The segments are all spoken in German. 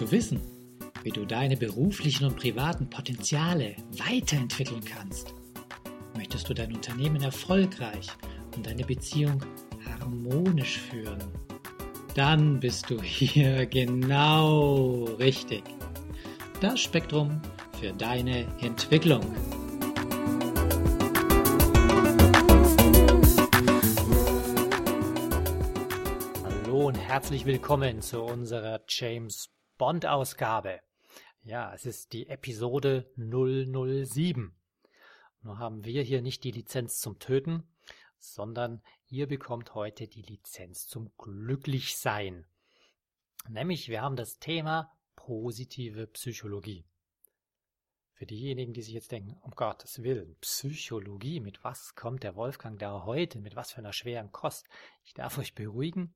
Du wissen, wie du deine beruflichen und privaten Potenziale weiterentwickeln kannst? Möchtest du dein Unternehmen erfolgreich und deine Beziehung harmonisch führen? Dann bist du hier genau richtig. Das Spektrum für deine Entwicklung. und herzlich willkommen zu unserer James Bond Ausgabe. Ja, es ist die Episode 007. Nur haben wir hier nicht die Lizenz zum Töten, sondern ihr bekommt heute die Lizenz zum Glücklichsein. Nämlich wir haben das Thema positive Psychologie. Für diejenigen, die sich jetzt denken, um Gottes Willen, Psychologie, mit was kommt der Wolfgang da heute, mit was für einer schweren Kost? Ich darf euch beruhigen,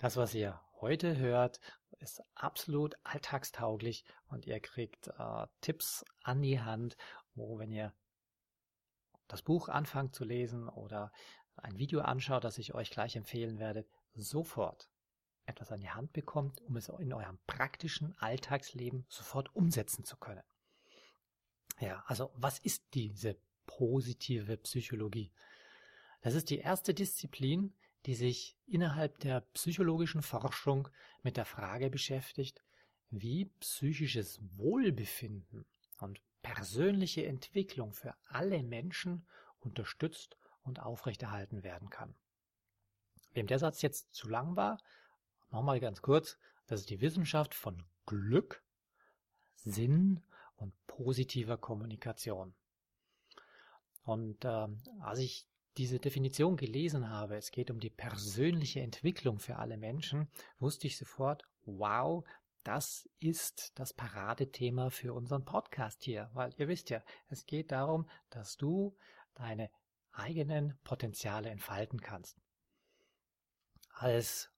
das, was ihr heute hört, ist absolut alltagstauglich und ihr kriegt äh, Tipps an die Hand, wo wenn ihr das Buch anfangt zu lesen oder ein Video anschaut, das ich euch gleich empfehlen werde, sofort etwas an die Hand bekommt, um es in eurem praktischen Alltagsleben sofort umsetzen zu können. Ja, also was ist diese positive Psychologie? Das ist die erste Disziplin, die sich innerhalb der psychologischen Forschung mit der Frage beschäftigt, wie psychisches Wohlbefinden und persönliche Entwicklung für alle Menschen unterstützt und aufrechterhalten werden kann. Wem der Satz jetzt zu lang war, nochmal ganz kurz, das ist die Wissenschaft von Glück, Sinn und positiver Kommunikation. Und äh, als ich diese Definition gelesen habe, es geht um die persönliche Entwicklung für alle Menschen, wusste ich sofort, wow, das ist das Paradethema für unseren Podcast hier, weil ihr wisst ja, es geht darum, dass du deine eigenen Potenziale entfalten kannst. Als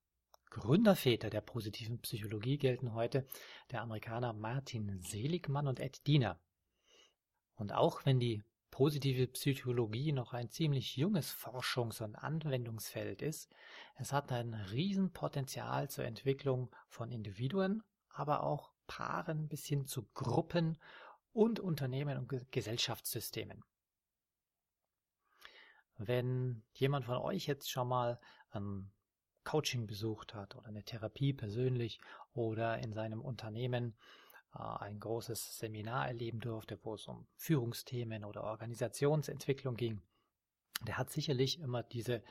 Gründerväter der positiven Psychologie gelten heute der Amerikaner Martin Seligmann und Ed Diener. Und auch wenn die positive Psychologie noch ein ziemlich junges Forschungs- und Anwendungsfeld ist, es hat ein Riesenpotenzial zur Entwicklung von Individuen, aber auch Paaren bis hin zu Gruppen und Unternehmen und Gesellschaftssystemen. Wenn jemand von euch jetzt schon mal ein Coaching besucht hat oder eine Therapie persönlich oder in seinem Unternehmen ein großes Seminar erleben durfte, wo es um Führungsthemen oder Organisationsentwicklung ging, der hat sicherlich immer diese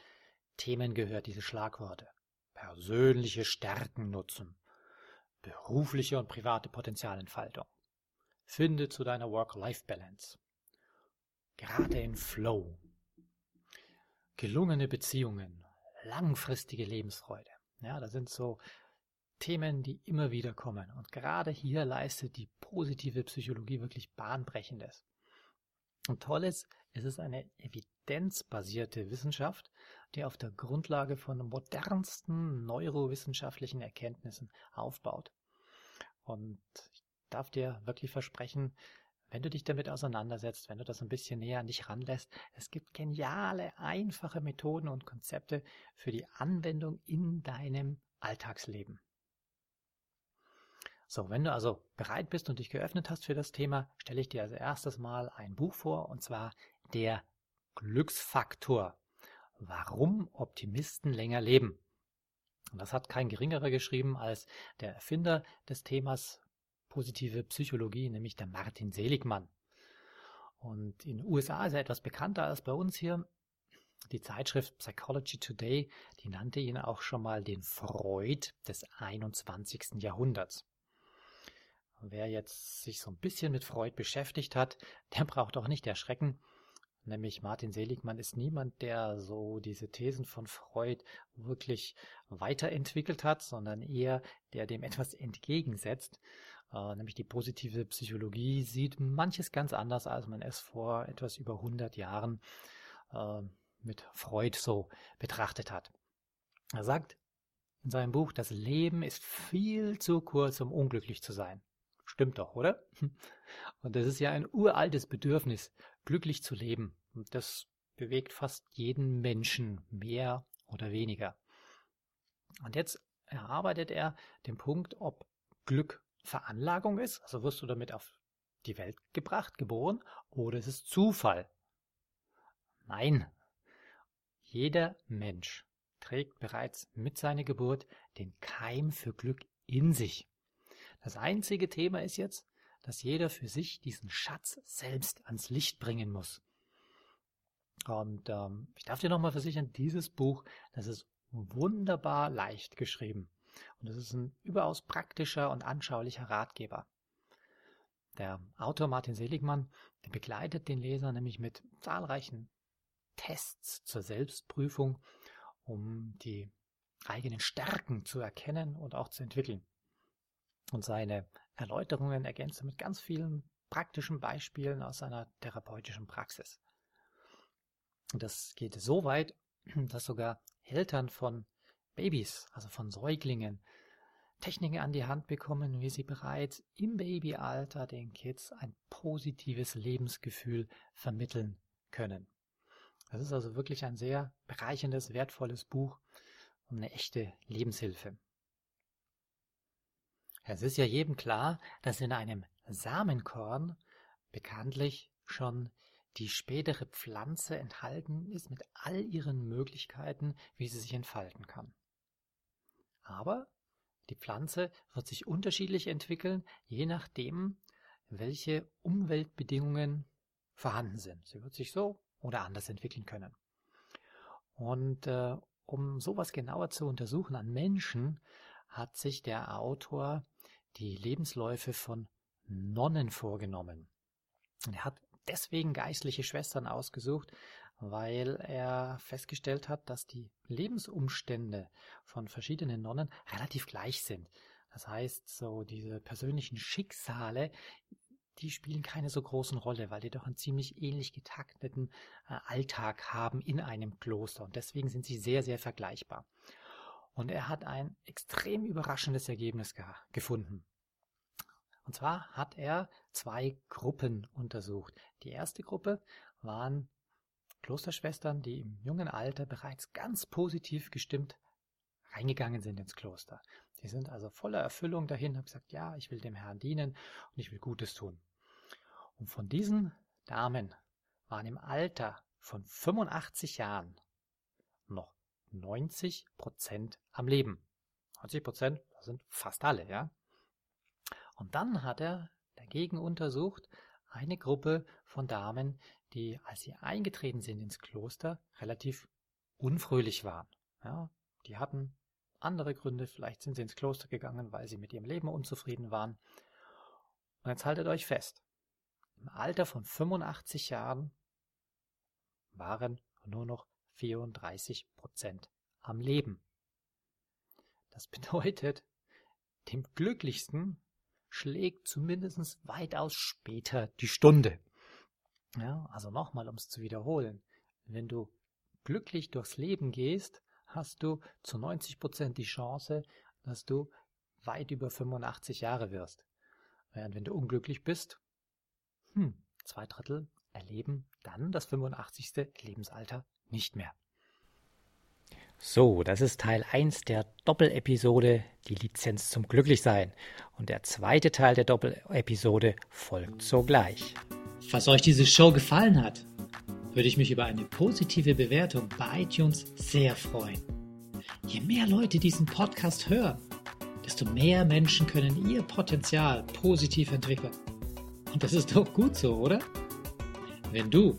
Themen gehört, diese Schlagworte. Persönliche Stärken nutzen, berufliche und private Potenzialentfaltung. Finde zu deiner Work-Life-Balance. Gerade in Flow. Gelungene Beziehungen, langfristige Lebensfreude. Ja, da sind so Themen, die immer wieder kommen. Und gerade hier leistet die positive Psychologie wirklich Bahnbrechendes. Und toll ist, es ist eine evidenzbasierte Wissenschaft, die auf der Grundlage von modernsten neurowissenschaftlichen Erkenntnissen aufbaut. Und ich darf dir wirklich versprechen, wenn du dich damit auseinandersetzt, wenn du das ein bisschen näher an dich ranlässt, es gibt geniale, einfache Methoden und Konzepte für die Anwendung in deinem Alltagsleben. So, wenn du also bereit bist und dich geöffnet hast für das Thema, stelle ich dir als erstes mal ein Buch vor, und zwar der Glücksfaktor. Warum Optimisten länger leben. Und das hat kein geringerer geschrieben als der Erfinder des Themas positive Psychologie, nämlich der Martin Seligmann. Und in den USA ist er etwas bekannter als bei uns hier. Die Zeitschrift Psychology Today, die nannte ihn auch schon mal den Freud des 21. Jahrhunderts. Wer jetzt sich so ein bisschen mit Freud beschäftigt hat, der braucht auch nicht erschrecken. Nämlich Martin Seligmann ist niemand, der so diese Thesen von Freud wirklich weiterentwickelt hat, sondern eher der dem etwas entgegensetzt. Äh, nämlich die positive Psychologie sieht manches ganz anders, als man es vor etwas über 100 Jahren äh, mit Freud so betrachtet hat. Er sagt in seinem Buch, das Leben ist viel zu kurz, um unglücklich zu sein. Stimmt doch, oder? Und das ist ja ein uraltes Bedürfnis, glücklich zu leben. Und das bewegt fast jeden Menschen, mehr oder weniger. Und jetzt erarbeitet er den Punkt, ob Glück Veranlagung ist, also wirst du damit auf die Welt gebracht, geboren, oder ist es Zufall? Nein, jeder Mensch trägt bereits mit seiner Geburt den Keim für Glück in sich. Das einzige Thema ist jetzt, dass jeder für sich diesen Schatz selbst ans Licht bringen muss. Und ähm, ich darf dir nochmal versichern, dieses Buch, das ist wunderbar leicht geschrieben. Und es ist ein überaus praktischer und anschaulicher Ratgeber. Der Autor Martin Seligmann begleitet den Leser nämlich mit zahlreichen Tests zur Selbstprüfung, um die eigenen Stärken zu erkennen und auch zu entwickeln. Und seine Erläuterungen ergänzt er mit ganz vielen praktischen Beispielen aus seiner therapeutischen Praxis. Das geht so weit, dass sogar Eltern von Babys, also von Säuglingen, Techniken an die Hand bekommen, wie sie bereits im Babyalter den Kids ein positives Lebensgefühl vermitteln können. Das ist also wirklich ein sehr bereicherndes, wertvolles Buch und eine echte Lebenshilfe. Es ist ja jedem klar, dass in einem Samenkorn bekanntlich schon die spätere Pflanze enthalten ist mit all ihren Möglichkeiten, wie sie sich entfalten kann. Aber die Pflanze wird sich unterschiedlich entwickeln, je nachdem, welche Umweltbedingungen vorhanden sind. Sie wird sich so oder anders entwickeln können. Und äh, um sowas genauer zu untersuchen an Menschen, hat sich der Autor die Lebensläufe von Nonnen vorgenommen. Und er hat deswegen geistliche Schwestern ausgesucht, weil er festgestellt hat, dass die Lebensumstände von verschiedenen Nonnen relativ gleich sind. Das heißt, so diese persönlichen Schicksale, die spielen keine so großen Rolle, weil die doch einen ziemlich ähnlich getakteten äh, Alltag haben in einem Kloster und deswegen sind sie sehr, sehr vergleichbar. Und er hat ein extrem überraschendes Ergebnis ge gefunden. Und zwar hat er zwei Gruppen untersucht. Die erste Gruppe waren Klosterschwestern, die im jungen Alter bereits ganz positiv gestimmt reingegangen sind ins Kloster. Die sind also voller Erfüllung dahin, haben gesagt, ja, ich will dem Herrn dienen und ich will Gutes tun. Und von diesen Damen waren im Alter von 85 Jahren noch 90 Prozent am Leben. 90 Prozent, das sind fast alle, ja. Und dann hat er dagegen untersucht eine Gruppe von Damen, die, als sie eingetreten sind ins Kloster, relativ unfröhlich waren. Ja, die hatten andere Gründe, vielleicht sind sie ins Kloster gegangen, weil sie mit ihrem Leben unzufrieden waren. Und jetzt haltet euch fest, im Alter von 85 Jahren waren nur noch 34 Prozent am Leben. Das bedeutet, dem Glücklichsten schlägt zumindest weitaus später die Stunde. Ja, also nochmal, um es zu wiederholen. Wenn du glücklich durchs Leben gehst, hast du zu 90 Prozent die Chance, dass du weit über 85 Jahre wirst. Während wenn du unglücklich bist, hm, zwei Drittel erleben dann das 85. Lebensalter nicht mehr. So, das ist Teil 1 der Doppelepisode, die Lizenz zum Glücklichsein. Und der zweite Teil der Doppelepisode folgt sogleich. Falls euch diese Show gefallen hat, würde ich mich über eine positive Bewertung bei iTunes sehr freuen. Je mehr Leute diesen Podcast hören, desto mehr Menschen können ihr Potenzial positiv entwickeln. Und das ist doch gut so, oder? Wenn du